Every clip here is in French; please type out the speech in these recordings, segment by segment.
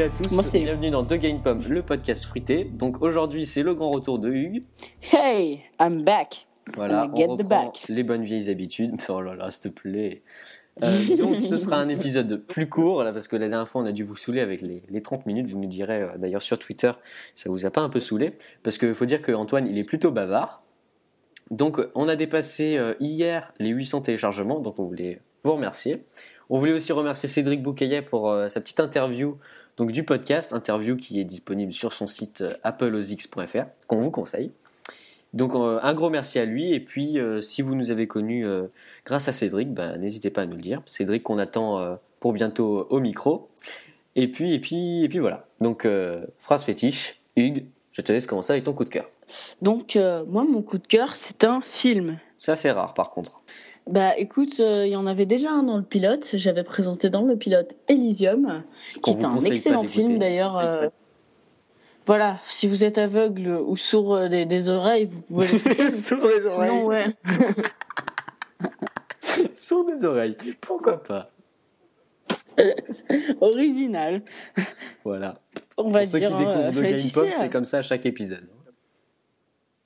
et à tous, bienvenue dans The Game Pomme, le podcast fruité. Donc aujourd'hui, c'est le grand retour de Hugues. Hey, I'm back. Voilà, on reprend back. les bonnes vieilles habitudes. Oh là là, s'il te plaît. Euh, donc ce sera un épisode plus court, là, parce que la dernière fois on a dû vous saouler avec les, 30 minutes. Vous nous direz euh, d'ailleurs sur Twitter, ça vous a pas un peu saoulé Parce qu'il faut dire qu'Antoine, il est plutôt bavard. Donc on a dépassé euh, hier les 800 téléchargements, donc on voulait vous remercier. On voulait aussi remercier Cédric Boucaillet pour sa petite interview donc du podcast, interview qui est disponible sur son site euh, appleosx.fr, qu'on vous conseille. Donc euh, un gros merci à lui et puis si vous nous avez connus grâce à Cédric, ben, n'hésitez pas à nous le dire. Cédric qu'on attend pour bientôt au micro. Et puis et puis et puis voilà. Donc phrase fétiche, Hugues, je te laisse commencer avec ton coup de cœur. Donc moi mon coup de cœur c'est un film. Ça c'est rare par contre. Bah écoute, euh, il y en avait déjà un dans le pilote. J'avais présenté dans le pilote Elysium, qui est un excellent film d'ailleurs. Euh, voilà, si vous êtes aveugle ou sourd euh, des, oreilles, vous pouvez sourd des oreilles. ouais. sourd des oreilles, pourquoi pas? Original. Voilà. On va Pour dire. Ceux qui découvrent de Game Pop, c'est comme ça à chaque épisode.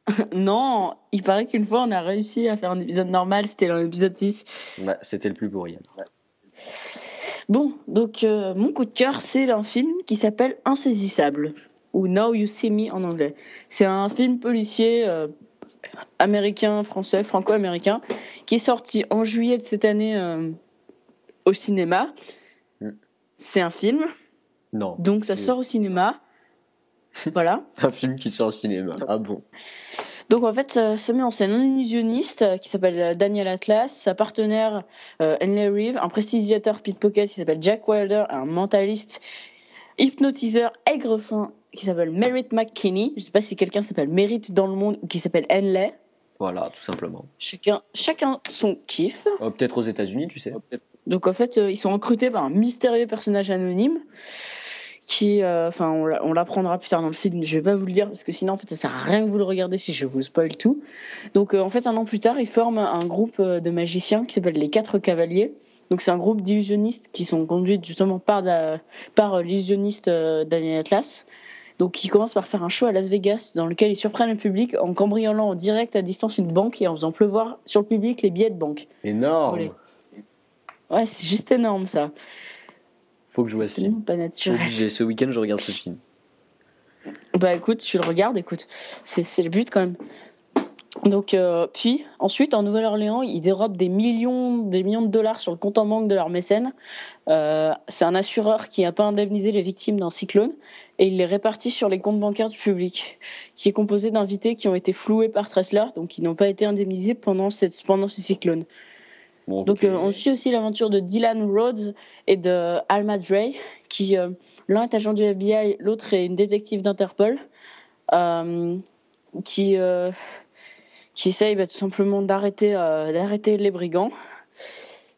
non, il paraît qu'une fois on a réussi à faire un épisode normal, c'était l'épisode 6. Bah, c'était le plus pourri. Bon, donc euh, mon coup de cœur, c'est un film qui s'appelle Insaisissable, ou Now You See Me en anglais. C'est un film policier euh, américain, français, franco-américain, qui est sorti en juillet de cette année euh, au cinéma. Mm. C'est un film. Non. Donc ça sort au cinéma. Voilà. un film qui sort au cinéma. Ah bon. Donc en fait, ça se met en scène un illusionniste euh, qui s'appelle euh, Daniel Atlas, sa partenaire euh, Henley Reeve, un prestigiateur pickpocket qui s'appelle Jack Wilder, un mentaliste hypnotiseur aigrefin qui s'appelle Merritt McKinney. Je ne sais pas si quelqu'un s'appelle Merritt dans le monde ou qui s'appelle Henley. Voilà, tout simplement. Chacun, chacun son kiff. Oh, peut-être aux États-Unis, tu sais. Donc en fait, ils sont recrutés par un mystérieux personnage anonyme qui, euh, enfin, on l'apprendra plus tard dans le film. Je vais pas vous le dire parce que sinon, en fait, ça sert à rien que vous le regardez si je vous spoil tout. Donc, euh, en fait, un an plus tard, ils forment un groupe euh, de magiciens qui s'appelle les Quatre Cavaliers. Donc, c'est un groupe d'illusionnistes qui sont conduits justement par, par l'illusionniste Daniel Atlas. Donc, ils commencent par faire un show à Las Vegas dans lequel ils surprennent le public en cambriolant en direct à distance une banque et en faisant pleuvoir sur le public les billets de banque. Énorme. Ouais, c'est juste énorme ça. Faut que je vois ce film. pas naturel. Ce week-end, je regarde ce film. Bah écoute, tu le regardes, écoute. C'est le but quand même. Donc, euh, puis, ensuite, en Nouvelle-Orléans, ils dérobent des millions, des millions de dollars sur le compte en banque de leur mécène. Euh, c'est un assureur qui n'a pas indemnisé les victimes d'un cyclone et il les répartit sur les comptes bancaires du public, qui est composé d'invités qui ont été floués par Tressler, donc qui n'ont pas été indemnisés pendant, cette, pendant ce cyclone. Donc euh, on suit aussi l'aventure de Dylan Rhodes et de Alma Dre, qui euh, l'un est agent du FBI, l'autre est une détective d'Interpol, euh, qui qui essaye bah, tout simplement d'arrêter d'arrêter les brigands.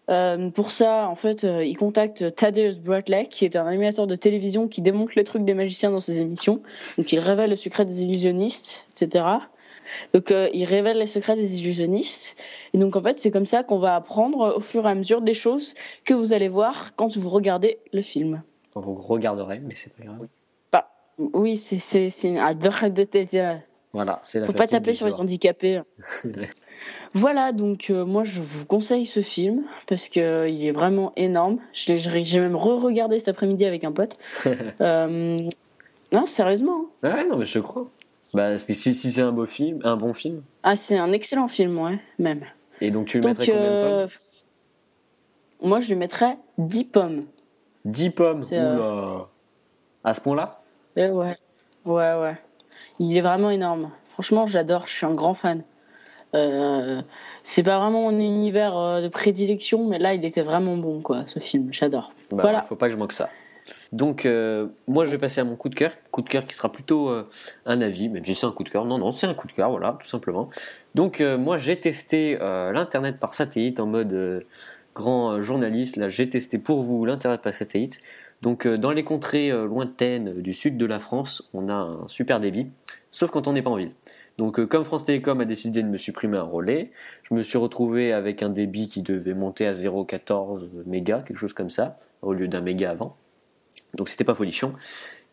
pour ça, en fait, il contacte Thaddeus Bratley, qui est un animateur de télévision qui démontre les trucs des magiciens dans ses émissions. Donc, il révèle le secret des illusionnistes, etc. Donc, euh, il révèle les secrets des illusionnistes. Et donc, en fait, c'est comme ça qu'on va apprendre au fur et à mesure des choses que vous allez voir quand vous regardez le film. Quand vous regarderez, mais c'est pas grave. Bah, oui, c'est une de tes Voilà, c'est la Faut pas taper sur les handicapés. voilà, donc euh, moi je vous conseille ce film parce que euh, il est vraiment énorme. J'ai même re-regardé cet après-midi avec un pote. non, sérieusement. Hein. Ouais, non, mais je crois. Bah, si, si c'est un beau film, un bon film. Ah, c'est un excellent film, ouais, même. Et donc tu lui mettrais combien de euh, pommes? Moi, je lui mettrais 10 pommes. 10 pommes euh, À ce point-là? Ouais, ouais, ouais. Il est vraiment énorme. Franchement, j'adore, je suis un grand fan. Euh, c'est pas vraiment mon univers de prédilection, mais là, il était vraiment bon, quoi, ce film. J'adore. Bah, voilà. Faut pas que je manque ça. Donc, euh, moi, je vais passer à mon coup de cœur. Coup de cœur qui sera plutôt euh, un avis, même si c'est un coup de cœur. Non, non, c'est un coup de cœur, voilà, tout simplement. Donc, euh, moi, j'ai testé l'Internet par satellite en mode grand journaliste. Là, j'ai testé pour vous l'Internet par satellite. Donc, dans les contrées lointaines du sud de la France, on a un super débit, sauf quand on n'est pas en ville. Donc, comme France Télécom a décidé de me supprimer un relais, je me suis retrouvé avec un débit qui devait monter à 0,14 mégas, quelque chose comme ça, au lieu d'un méga avant. Donc c'était pas folichon.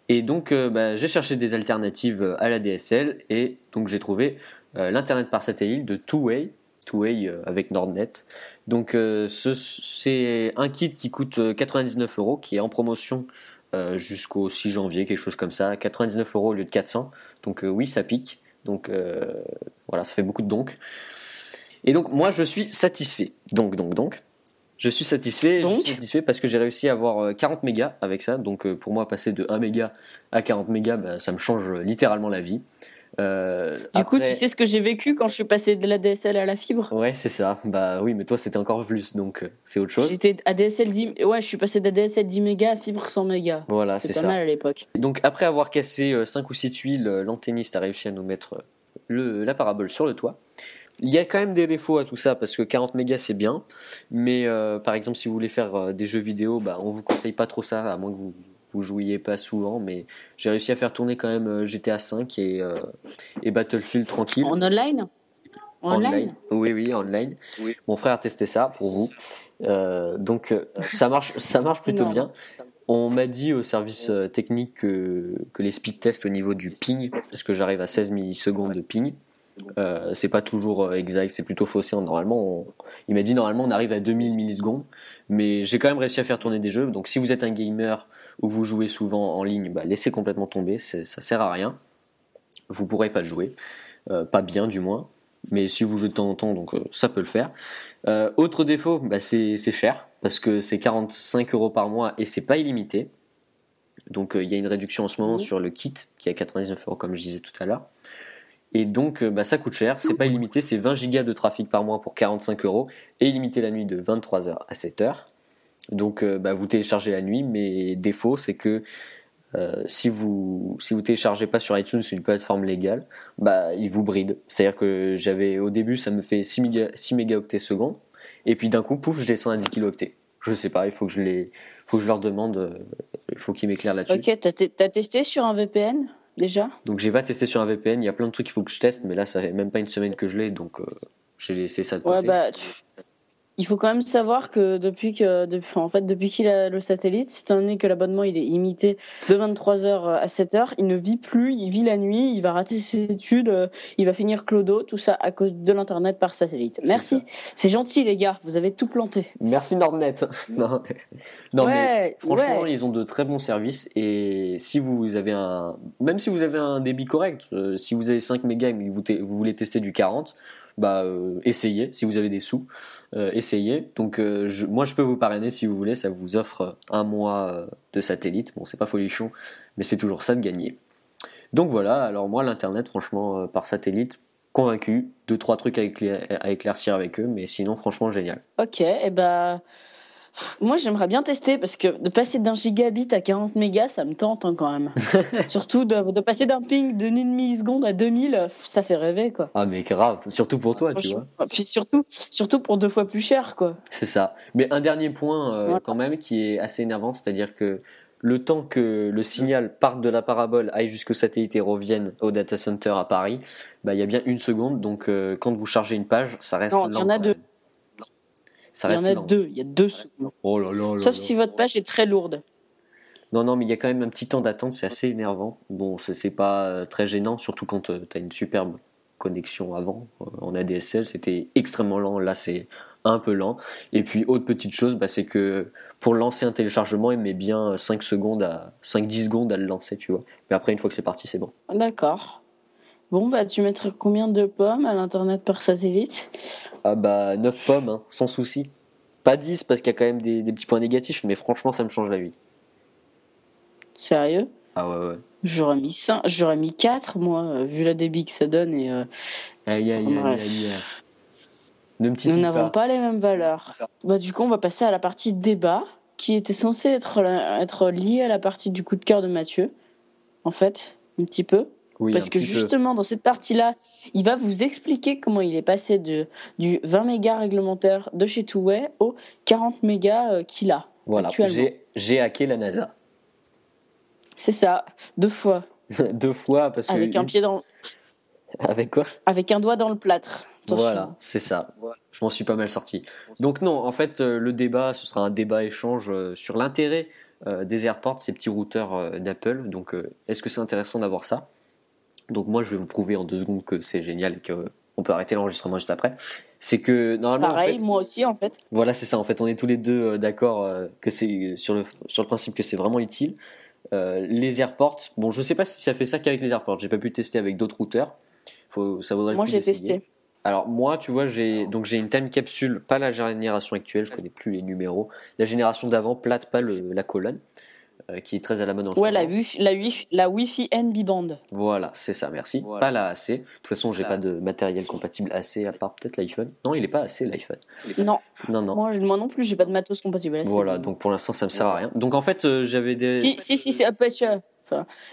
Et donc euh, bah, j'ai cherché des alternatives à la DSL et donc j'ai trouvé euh, l'internet par satellite de Two-Way, Two-Way euh, avec Nordnet. Donc c'est un kit qui coûte 99 euros, qui est en promotion jusqu'au 6 janvier, quelque chose comme ça, 99 euros au lieu de 400. Donc oui, ça pique. Donc voilà, ça fait beaucoup de donc. Et donc moi je suis satisfait. Donc donc donc. Je suis satisfait, je suis satisfait parce que j'ai réussi à avoir 40 euh, mégas avec ça. Donc euh, pour moi, passer de 1 méga à 40 mégas, bah, ça me change littéralement la vie. Euh, du coup, tu sais ce que j'ai vécu quand je suis passé de la DSL à la fibre? Ouais, c'est ça. Bah oui, mais toi, c'était encore plus, donc c'est autre chose. J'étais à DSL 10, ouais, je suis passé de la DSL 10 mégas à fibre 100 mégas. Voilà, c'est ça. mal à l'époque. Donc après avoir cassé 5 ou 6 tuiles, l'antenniste a réussi à nous mettre le, la parabole sur le toit. Il y a quand même des défauts à tout ça parce que 40 mégas c'est bien, mais euh, par exemple si vous voulez faire euh, des jeux vidéo, bah, on vous conseille pas trop ça à moins que vous vous jouiez pas souvent, mais j'ai réussi à faire tourner quand même euh, GTA 5 et, et Battlefield tranquille. En online? Online, Oui, oui, online. Mon frère a testé ça pour vous. donc ça marche, ça marche plutôt bien. On m'a dit au service technique que, que les speed tests au niveau du ping, parce que j'arrive à 16 millisecondes de ping, euh, c'est pas toujours euh, exact, c'est plutôt faussé. Normalement, il m'a dit normalement on arrive à 2000 millisecondes, mais j'ai quand même réussi à faire tourner des jeux. Donc si vous êtes un gamer ou vous jouez souvent en ligne, bah, laissez complètement tomber, ça sert à rien. Vous pourrez pas jouer, euh, pas bien du moins. Mais si vous jouez de temps en temps, donc ça peut le faire. autre défaut, bah, c'est cher parce que c'est 45 euros par mois et c'est pas illimité. Donc il y a une réduction en ce moment sur le kit qui est à 99 euros comme je disais tout à l'heure. Et donc, euh, bah, ça coûte cher. C'est pas illimité, c'est 20 gigas de trafic par mois pour 45 euros et illimité la nuit de 23h à 7h. Donc, euh, bah, vous téléchargez la nuit, mais défaut, c'est que euh, si vous si vous téléchargez pas sur iTunes une plateforme légale, bah il vous bride. C'est-à-dire que j'avais au début ça me fait 6, 6 mégaoctets secondes et puis d'un coup pouf je descends à 10 kilooctets. Je sais pas, il faut que je les faut que je leur demande, il faut qu'ils m'éclairent là-dessus. Ok, t'as as testé sur un VPN déjà Donc j'ai pas testé sur un VPN, il y a plein de trucs qu'il faut que je teste, mais là ça fait même pas une semaine que je l'ai, donc euh, j'ai laissé ça de côté. Ouais, bah, il faut quand même savoir que depuis que, depuis, en fait, depuis qu'il a le satellite, étant donné que l'abonnement il est imité de 23h à 7h, il ne vit plus, il vit la nuit, il va rater ses études, euh, il va finir clodo, tout ça à cause de l'internet par satellite. Merci, c'est gentil les gars, vous avez tout planté. Merci Nordnet. non, non mais franchement, ils ont de très bons services et si vous avez un, même si vous avez un débit correct, euh, si vous avez 5 mégas et que vous, vous voulez tester du 40, bah euh, essayez si vous avez des sous, euh, essayez. Donc euh, moi je peux vous parrainer si vous voulez, ça vous offre un mois de satellite. Bon c'est pas folichon, mais c'est toujours ça de gagner. Donc voilà, alors moi l'internet franchement par satellite convaincu, deux trois trucs à, éclaircir avec eux, mais sinon franchement génial. Ok, et eh ben moi, j'aimerais bien tester parce que de passer d'un gigabit à 40 mégas, ça me tente hein, quand même. surtout de, passer d'un ping de 1 milliseconde à 2000, ça fait rêver quoi. Ah, mais grave, surtout pour toi, tu vois. Puis surtout, surtout pour deux fois plus cher quoi. C'est ça. Mais un dernier point euh, quand même qui est assez énervant, c'est-à-dire que le temps que le signal parte de la parabole, aille jusqu'au satellite et revienne au data center à Paris, bah, il y a bien une seconde. Donc euh, quand vous chargez une page, ça reste non, Il y en a deux il y en a deux, il y a deux Oh là là Sauf si votre page est très lourde. Non, non, mais il y a quand même un petit temps d'attente, c'est assez énervant. Bon, c'est pas euh, très gênant, surtout quand euh, tu as une superbe connexion avant. Euh, en ADSL, c'était extrêmement lent. Là, c'est un peu lent. Et puis, autre petite chose, bah, c'est que pour lancer un téléchargement, il met bien 5 secondes à 5-10 secondes à le lancer, tu vois. Mais après, une fois que c'est parti, c'est bon. D'accord. Bon, bah, tu mettrais combien de pommes à l'internet par satellite? Ah, bah, 9 pommes, hein, sans souci. Pas 10 parce qu'il y a quand même des, petits points négatifs, mais franchement, ça me change la vie. Sérieux? Ah, ouais, ouais. J'aurais mis 5, j'aurais mis 4, moi, euh, vu la débit que ça donne. Et, euh... Aïe, aïe, aïe, aïe, Nous n'avons pas. les mêmes valeurs. Bah, du coup, on va passer à la partie débat qui était censée être, être liée à la partie du coup de cœur de Mathieu. En fait, un petit peu. Parce que justement, dans cette partie-là, il va vous expliquer comment il est passé de, du 20 mégas réglementaire de chez Touway au 40 mégas euh, qu'il a. Voilà, j'ai hacké la NASA. C'est ça, deux fois. deux fois, parce que. Avec un pied dans. Avec quoi? Avec un doigt dans le plâtre. Voilà, c'est ça. Je m'en suis pas mal sorti. Donc non, en fait, euh, le débat, ce sera un débat échange euh, sur l'intérêt des AirPorts, ces petits routeurs d'Apple. Donc, est-ce que c'est intéressant d'avoir ça? Donc, moi, je vais vous prouver en deux secondes que c'est génial et qu'on peut arrêter l'enregistrement juste après. C'est que normalement. Pareil, moi aussi, en fait. Voilà, c'est ça. En fait, on est tous les deux d'accord que c'est sur le, sur le principe que c'est vraiment utile. les AirPorts, bon, je sais pas si ça fait ça qu'avec les AirPorts. J'ai pas pu tester avec d'autres routeurs. Faut, ça vaudrait Moi, j'ai testé. Alors moi, tu vois, j'ai donc j'ai une time capsule, pas la génération actuelle, je connais plus les numéros. La génération d'avant, plate, pas le, la colonne, euh, qui est très à la mode en Ouais, la wifi, la wifi, la wifi NB band. Voilà, c'est ça, merci. Pas la AC. De toute façon, j'ai pas de matériel compatible AC à part peut-être l'iPhone. Non, il est pas AC l'iPhone. Non. Non, non. Moi, moi non plus, j'ai pas de matos compatible AC. Voilà, donc pour l'instant, ça me sert à rien. Donc en fait, euh, j'avais des. Si, si, si, c'est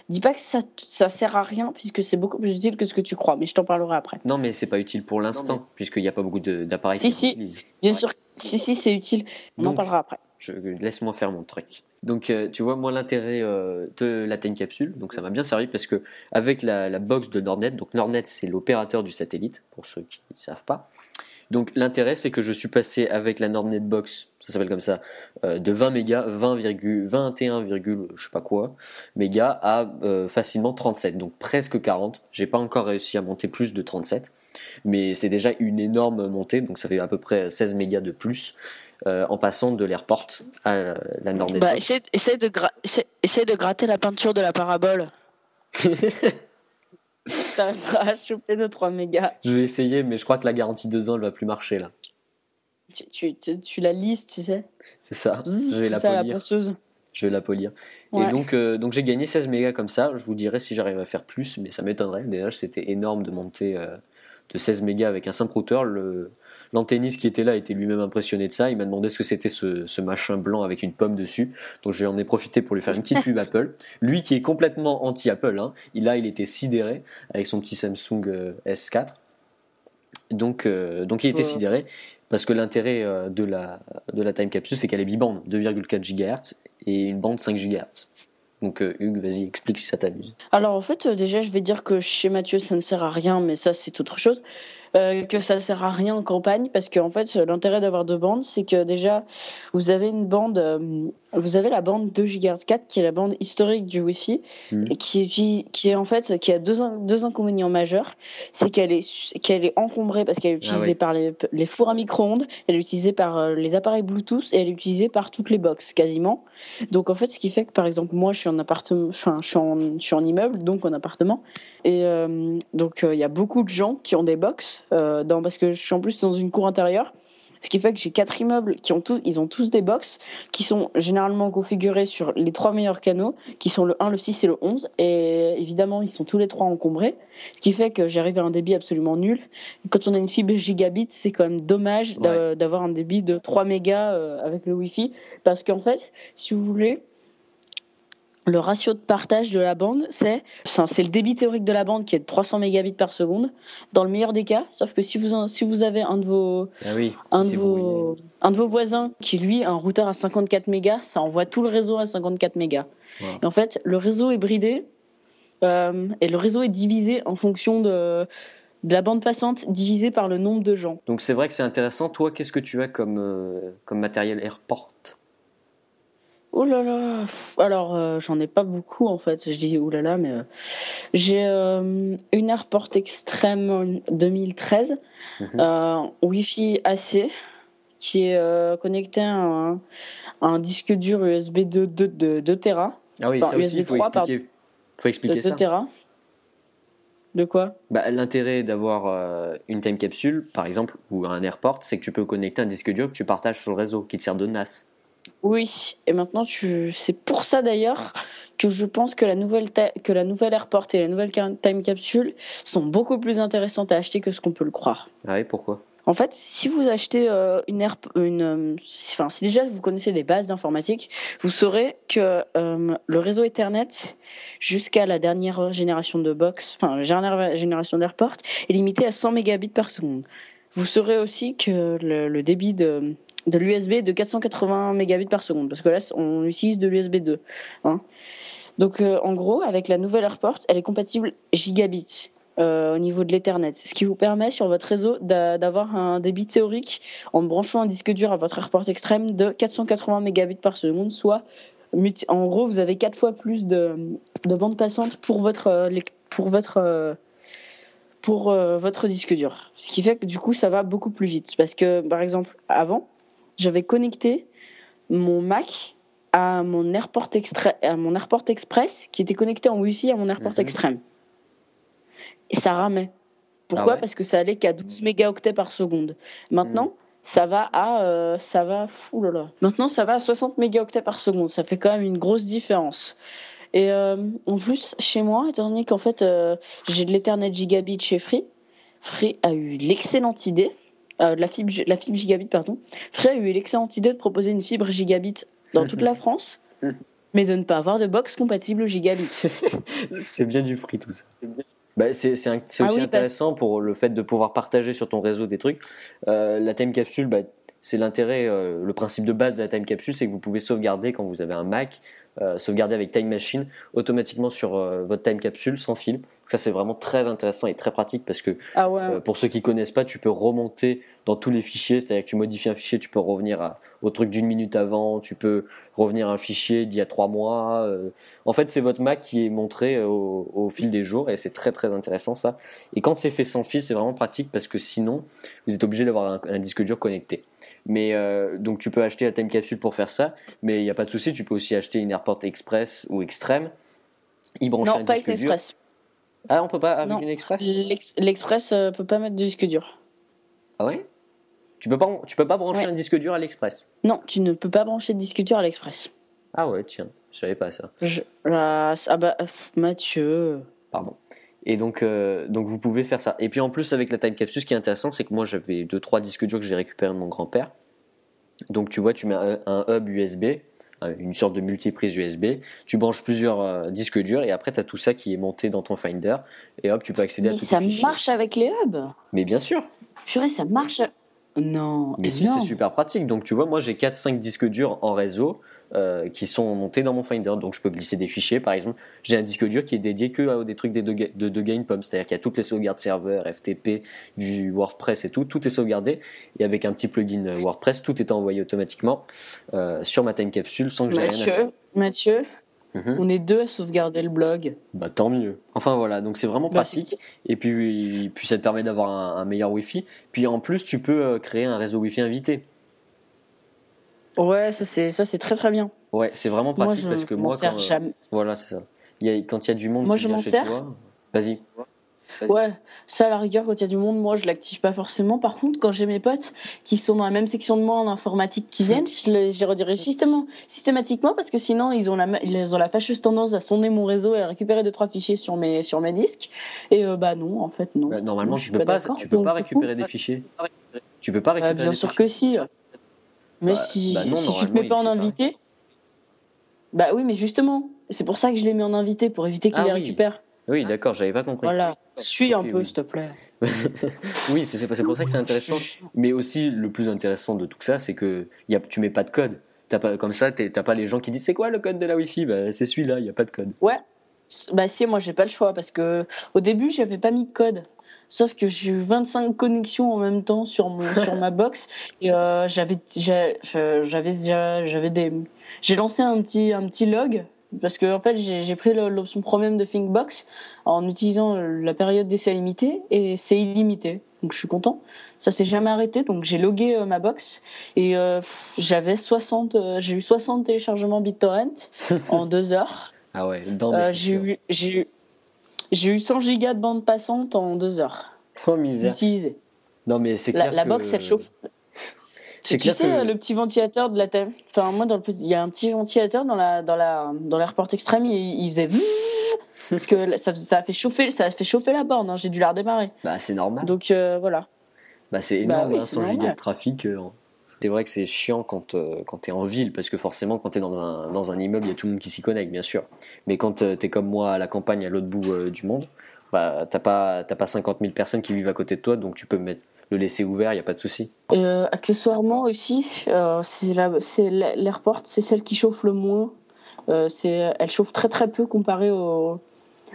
dis pas que ça, ça sert à rien, puisque c'est beaucoup plus utile que ce que tu crois, mais je t'en parlerai après. Non, mais c'est pas utile pour l'instant, puisqu'il n'y a pas beaucoup d'appareils si, si, Bien sûr, si, si, c'est utile. On en parlera après. Laisse-moi faire mon truc. Donc, euh, tu vois, moi, l'intérêt euh, de la Time Capsule, donc ça m'a bien servi parce que avec la, la box de Nordnet, donc Nordnet, c'est l'opérateur du satellite, pour ceux qui ne savent pas. Donc l'intérêt, c'est que je suis passé avec la Nordnet Box, ça s'appelle comme ça, euh, de 20 mégas, 20, 21, je sais pas quoi, mégas à facilement 37, donc presque 40. J'ai pas encore réussi à monter plus de 37, mais c'est déjà une énorme montée, donc ça fait à peu près 16 mégas de plus. Euh, en passant de l'AirPort à la Nordnet. Bah, essaie, de de gratter la peinture de la parabole. T'arriveras à choper 2-3 mégas. Je vais essayer, mais je crois que la garantie 2 ans, elle va plus marcher là. Tu, tu, tu, la lises, tu sais. C'est ça. je vais la polir. je vais la polir. Et donc, euh, donc j'ai gagné 16 mégas comme ça. Je vous dirai si j'arrive à faire plus, mais ça m'étonnerait. Déjà, c'était énorme de monter euh, de 16 mégas avec un simple routeur. Le, l'antenniste qui était là était lui-même impressionné de ça. Il m'a demandé ce que c'était ce, machin blanc avec une pomme dessus. Donc j'en ai profité pour lui faire une petite pub Apple. Lui qui est complètement anti-Apple. Hein. Il, là, il était sidéré avec son petit Samsung euh, S4. Donc, euh, donc il était sidéré parce que l'intérêt euh, de la, de la time capsule, c'est qu'elle est bibande, 2,4 GHz et une bande 5 GHz. Donc Hugues, vas-y, explique si ça t'amuse. Alors en fait, déjà, je vais dire que chez Mathieu, ça ne sert à rien, mais ça, c'est autre chose. Euh, que ça sert à rien en campagne parce qu'en fait l'intérêt d'avoir deux bandes c'est que déjà vous avez une bande euh, vous avez la bande 2 GHz 4 qui est la bande historique du Wi-Fi mmh. et qui est, qui est en fait qui a deux, deux inconvénients majeurs c'est qu'elle est qu'elle est encombrée parce qu'elle est ah utilisée par les, les, fours à micro-ondes elle est utilisée par euh, les appareils Bluetooth et elle est utilisée par toutes les box quasiment donc en fait ce qui fait que par exemple moi je suis en appartement enfin je suis en, je suis en immeuble donc en appartement et donc il y a beaucoup de gens qui ont des box euh, dans, parce que je suis en plus dans une cour intérieure. Ce qui fait que j'ai quatre immeubles qui ont tous, ils ont tous des box qui sont généralement configurés sur les trois meilleurs canaux, qui sont le 1, le 6 et le 11. Et évidemment, ils sont tous les trois encombrés. Ce qui fait que j'arrive à un débit absolument nul. quand on a une fibre gigabit, c'est quand même dommage d'avoir un débit de 3 mégas euh, avec le Wi-Fi. Parce qu'en fait, si vous voulez, le ratio de partage de la bande, c'est c'est le débit théorique de la bande qui est de 300 mégabits par seconde dans le meilleur des cas. Sauf que si vous si vous avez un de vos ah oui, un de vos un de vos voisins qui lui a un routeur à 54 mégas, ça envoie tout le réseau à 54 mégas. Et en fait, le réseau est bridé euh, et le réseau est divisé en fonction de de la bande passante divisé par le nombre de gens. Donc c'est vrai que c'est intéressant. Toi, qu'est-ce que tu as comme, euh, comme matériel AirPort? Oh là là, alors euh, j'en ai pas beaucoup en fait. Je dis oh là là, mais euh, j'ai euh, une AirPort Extreme 2013, mhm. Wi-Fi AC, qui est connecté à un, disque dur USB 2 de 2 Tera. Ah oui, ça aussi, il faut expliquer. Faut expliquer 2 ça. De quoi? Bah, L'intérêt d'avoir une time capsule, par exemple, ou un AirPort, c'est que tu peux connecter un disque dur que tu partages sur le réseau, qui te sert de NAS. Oui, et maintenant tu... c'est pour ça d'ailleurs que je pense que la nouvelle que la nouvelle Airport et la nouvelle Time Capsule sont beaucoup plus intéressantes à acheter que ce qu'on peut le croire. Ah oui, pourquoi? En fait, si vous achetez euh, une Air... une euh, enfin si déjà vous connaissez des bases d'informatique, vous saurez que euh, le réseau Ethernet jusqu'à la dernière génération de box, enfin la dernière génération d'Airport est limité à 100 mégabits par seconde. Vous saurez aussi que le débit de de l'USB de 480 mégabits par seconde, parce que là, on utilise de l'USB 2. Hein. Donc, euh, en gros, avec la nouvelle AirPort, elle est compatible gigabit. Euh, au niveau de l'Ethernet, ce qui vous permet sur votre réseau d'avoir un débit théorique en branchant un disque dur à votre AirPort extrême de 480 mégabits par seconde, soit En gros, vous avez quatre fois plus de, de bandes passantes pour votre, pour votre, pour votre disque dur. Ce qui fait que du coup, ça va beaucoup plus vite. Parce que, par exemple, avant, j'avais connecté mon Mac à mon Airport, à mon Airport Express qui était connecté en Wi-Fi à mon Airport mhm. Extreme. Et ça ramait. Pourquoi? Ah Parce que ça allait qu'à 12 mégaoctets par seconde. Maintenant, mhm. ça va à euh, ça va Maintenant, ça va à 60 mégaoctets par seconde. Ça fait quand même une grosse différence. Et euh, en plus, chez moi, étant donné qu'en fait, euh, j'ai de l'Ethernet gigabit chez Free, Free a eu l'excellente idée, de la fibre, la fibre gigabit, pardon. Free a eu l'excellente idée de proposer une fibre gigabit dans toute la France, mais de ne pas avoir de box compatible au gigabit. c'est bien du free tout ça. Bah, c'est ah aussi intéressant pour le fait de pouvoir partager sur ton réseau des trucs. Euh, la time capsule, bah, c'est l'intérêt, euh, le principe de base de la time capsule, c'est que vous pouvez sauvegarder quand vous avez un Mac, euh, sauvegarder avec Time Machine automatiquement sur votre time capsule sans fil. Ça, c'est vraiment très intéressant et très pratique parce que ah pour ceux qui connaissent pas, tu peux remonter dans tous les fichiers. C'est-à-dire que tu modifies un fichier, tu peux revenir à, au truc d'une minute avant, tu peux revenir à un fichier d'il y a trois mois. Euh. En fait, c'est votre Mac qui est montré euh, au, fil des jours et c'est très très intéressant ça. Et quand c'est fait sans fil, c'est vraiment pratique parce que sinon, vous êtes obligé d'avoir un, disque dur connecté. Mais euh, donc tu peux acheter la Time Capsule pour faire ça, mais il n'y a pas de souci, tu peux aussi acheter une AirPort Express ou Extreme. Y brancher non, un pas disque dur. Express. Ah, on peut pas avec une Express L'Express peut pas mettre de disque dur. Ah ouais? Tu peux pas, tu peux pas brancher un disque dur à l'Express? Non, tu ne peux pas brancher de disque dur à l'Express. Ah ouais, tiens, je savais pas ça. ah bah, Mathieu. Pardon. Et donc, euh, donc vous pouvez faire ça. Et puis en plus avec la time capsule, ce qui est intéressant, c'est que moi j'avais deux trois disques durs que j'ai récupérés de mon grand-père. Donc tu vois, tu mets un, hub USB, une sorte de multiprise USB, tu branches plusieurs euh, disques durs et après tu as tout ça qui est monté dans ton Finder et hop, tu peux accéder à tout ça marche avec les hubs. Mais bien sûr. Purée, ça marche non. Mais si, c'est super pratique. Donc, tu vois, moi, j'ai 4-5 disques durs en réseau euh, qui sont montés dans mon Finder. Donc, je peux glisser des fichiers. Par exemple, j'ai un disque dur qui est dédié que à des trucs de, de, de GamePub. C'est-à-dire qu'il y a toutes les sauvegardes serveurs, FTP, du WordPress et tout. Tout est sauvegardé. Et avec un petit plugin WordPress, tout est envoyé automatiquement euh, sur ma time capsule sans que j'ai rien à faire. Mathieu, Mhm. On est deux à sauvegarder le blog. Bah tant mieux. Enfin voilà, donc c'est vraiment pratique. Et puis, puis ça te permet d'avoir un, meilleur Wi-Fi. Puis en plus, tu peux euh, créer un réseau Wi-Fi invité. Ouais, ça c'est ça c'est très très bien. Ouais, c'est vraiment pratique parce que moi quand euh, voilà c'est ça. Il y a, quand il y a du monde moi, qui je vient chez toi, vas-y. Ouais, ça à la rigueur, quand il y a du monde, moi je l'active pas forcément. Par contre, quand j'ai mes potes qui sont dans la même section de moi en informatique qui viennent, je les redirige systématiquement parce que sinon ils ont, la, ils ont la fâcheuse tendance à sonder mon réseau et à récupérer deux trois fichiers sur mes, sur mes disques. Et euh, bah non, en fait non. Bah, normalement, tu peux pas, tu peux pas récupérer des fichiers. Tu peux pas récupérer. bien sûr que si. Mais bah, si, bah si tu te mets pas en invité. Bah oui, mais justement, c'est pour ça que je les mets en invité pour éviter qu'ils ah les récupèrent. Oui, d'accord, j'avais pas compris. Voilà, suis un peu, s'il te plaît. oui, c'est pour ça que c'est intéressant. Mais aussi, le plus intéressant de tout ça, c'est que y a, tu mets pas de code. As pas, comme ça, t'as pas les gens qui disent c'est quoi le code de la Wi-Fi? Bah, C'est celui-là, il n'y a pas de code. Ouais, bah si, moi j'ai pas le choix parce que au début, j'avais pas mis de code. Sauf que j'ai eu 25 connexions en même temps sur, mon, sur ma box. Et euh, j'avais j'avais des j'ai lancé un petit un petit log. Parce que en fait j'ai pris l'option premium de ThinkBox en utilisant la période d'essai limitée et c'est illimité. Donc je suis content. Ça s'est jamais arrêté. Donc j'ai logué euh, ma box. Et euh, j'avais 60 euh, j'ai eu 60 téléchargements BitTorrent en deux heures. Ah ouais j'ai eu j'ai j'ai eu 100 gigas de bande passante en deux heures oh misère utilisé non mais c'est clair la, box elle chauffe tu, tu sais, le petit ventilateur de la tête. Enfin, moi, dans le il y a un petit ventilateur dans la dans la dans l'airport extrême. Il, il faisait parce que ça, ça, a fait chauffer ça a fait chauffer la borne. Hein. J'ai dû la redémarrer. Bah, c'est normal. Donc euh, voilà. Bah, c'est bah énorme, 100 hein, gigas de trafic. Euh, c'est vrai que c'est chiant quand, euh, quand tu es en ville, parce que forcément, quand tu es dans un, dans un immeuble, il y a tout le monde qui s'y connecte, bien sûr. Mais quand tu es comme moi à la campagne, à l'autre bout du monde, bah, t'as pas, pas 50 000 personnes qui vivent à côté de toi, donc tu peux mettre le laisser ouvert, il n'y a pas de souci. Euh, accessoirement aussi, euh, c'est l'airport, c'est celle qui chauffe le moins. Euh, elle chauffe très très peu comparé au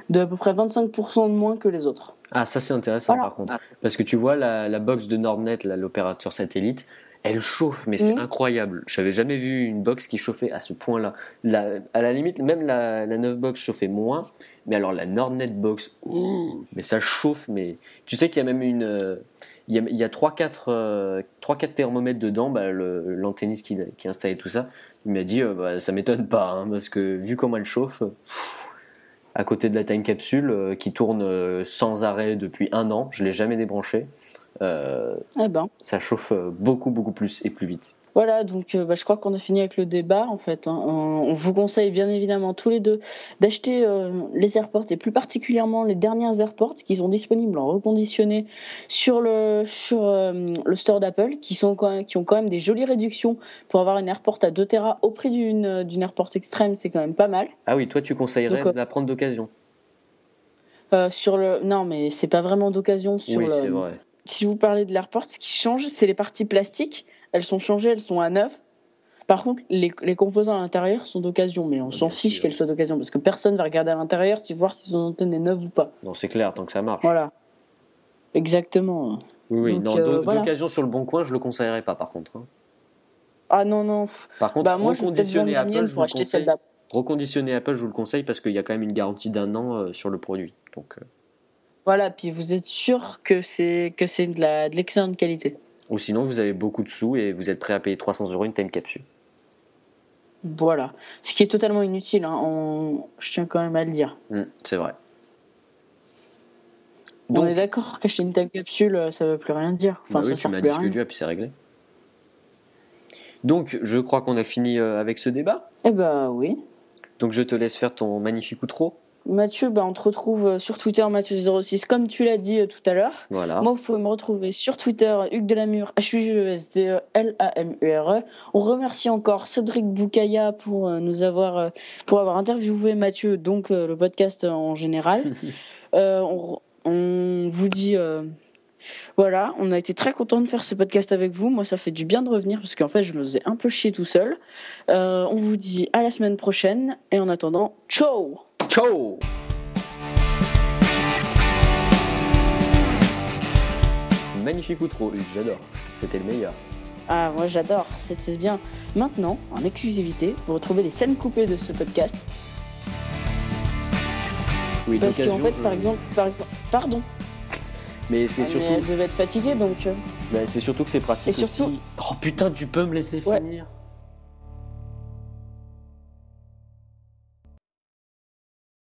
de à peu près 25% de moins que les autres. Ah ça c'est intéressant par contre, parce que tu vois la, la box de Nordnet, l'opérateur satellite, elle chauffe, mais c'est mmh. incroyable. J'avais jamais vu une box qui chauffait à ce point-là. à la limite, même la, la 9 box chauffait moins, mais alors la Nordnet box, mais ça chauffe. Mais tu sais qu'il y a même une, euh, il y a, 3-4 euh, thermomètres dedans. Bah, L'antenniste qui, qui a installé tout ça, il m'a dit, euh, bah, ça m'étonne pas, hein, parce que vu comment elle chauffe. à côté de la time capsule qui tourne sans arrêt depuis un an, je l'ai jamais débranché. Euh, eh ben. ça chauffe beaucoup, beaucoup plus et plus vite. Voilà, donc euh, bah, je crois qu'on a fini avec le débat en fait. Hein. On, vous conseille bien évidemment tous les deux d'acheter euh, les AirPods et plus particulièrement les dernières AirPods qui sont disponibles en reconditionné sur le sur le store d'Apple, qui sont qui ont quand même des jolies réductions pour avoir une AirPort à 2 Tera au prix d'une d'une AirPort extrême, c'est quand même pas mal. Ah oui, toi tu conseillerais de la prendre d'occasion. sur le non mais c'est pas vraiment d'occasion sur oui, c'est vrai si vous parlez de l'AirPort, ce qui change, c'est les parties plastiques. Elles sont changées, elles sont à neuf. Par contre, les, composants à l'intérieur sont d'occasion, mais on s'en fiche qu'elles soient d'occasion parce que personne va regarder à l'intérieur si voir si son antenne est neuve ou pas. Non, c'est clair, tant que ça marche. Voilà. Exactement. Oui, non, euh, d'occasion sur le bon coin, je le conseillerais pas par contre. Hein. Ah non, non. Par contre, bah, reconditionner Apple, je vous conseille. Reconditionner Apple, je vous le conseille parce qu'il y a quand même une garantie d'un an euh, sur le produit. Donc. Euh, voilà, puis vous êtes sûr que c'est que c'est de la de l'excellente qualité. Ou sinon, vous avez beaucoup de sous et vous êtes prêt à payer 300 euros une time capsule. Voilà, ce qui est totalement inutile. Hein. Je tiens quand même à le dire. Mmh, c'est vrai. On est d'accord qu'acheter une time capsule, ça ne veut plus rien dire. Enfin, bah oui, ça tu m'as dit ce que tu as, puis c'est réglé. Donc, je crois qu'on a fini euh, avec ce débat. Eh bah oui. Donc, je te laisse faire ton magnifique outro. Mathieu, bah, on te retrouve euh, sur Twitter, Mathieu06, comme tu l'as dit euh, tout à l'heure. Voilà. Moi, vous pouvez me retrouver sur Twitter, Hugues Delamure, h u g e s d e l a m u r -E. On remercie encore Cédric Boukaya pour euh, nous avoir, pour avoir interviewé Mathieu, donc le podcast en général. on, on, vous dit. Voilà, on a été très content de faire ce podcast avec vous. Moi, ça fait du bien de revenir parce qu'en fait, je me faisais un peu chier tout seul. on vous dit à la semaine prochaine et en attendant, ciao Ciao Magnifique outro, j'adore. C'était le meilleur. Ah, moi j'adore, c'est bien. Maintenant, en exclusivité, vous retrouvez les scènes coupées de ce podcast. Oui, Parce qu'en fait, par exemple, par exemple, pardon. Mais c'est ah, surtout. elle devait être fatiguée donc. Euh. Bah, c'est surtout que c'est pratique. Et surtout. Oh putain, tu peux me laisser finir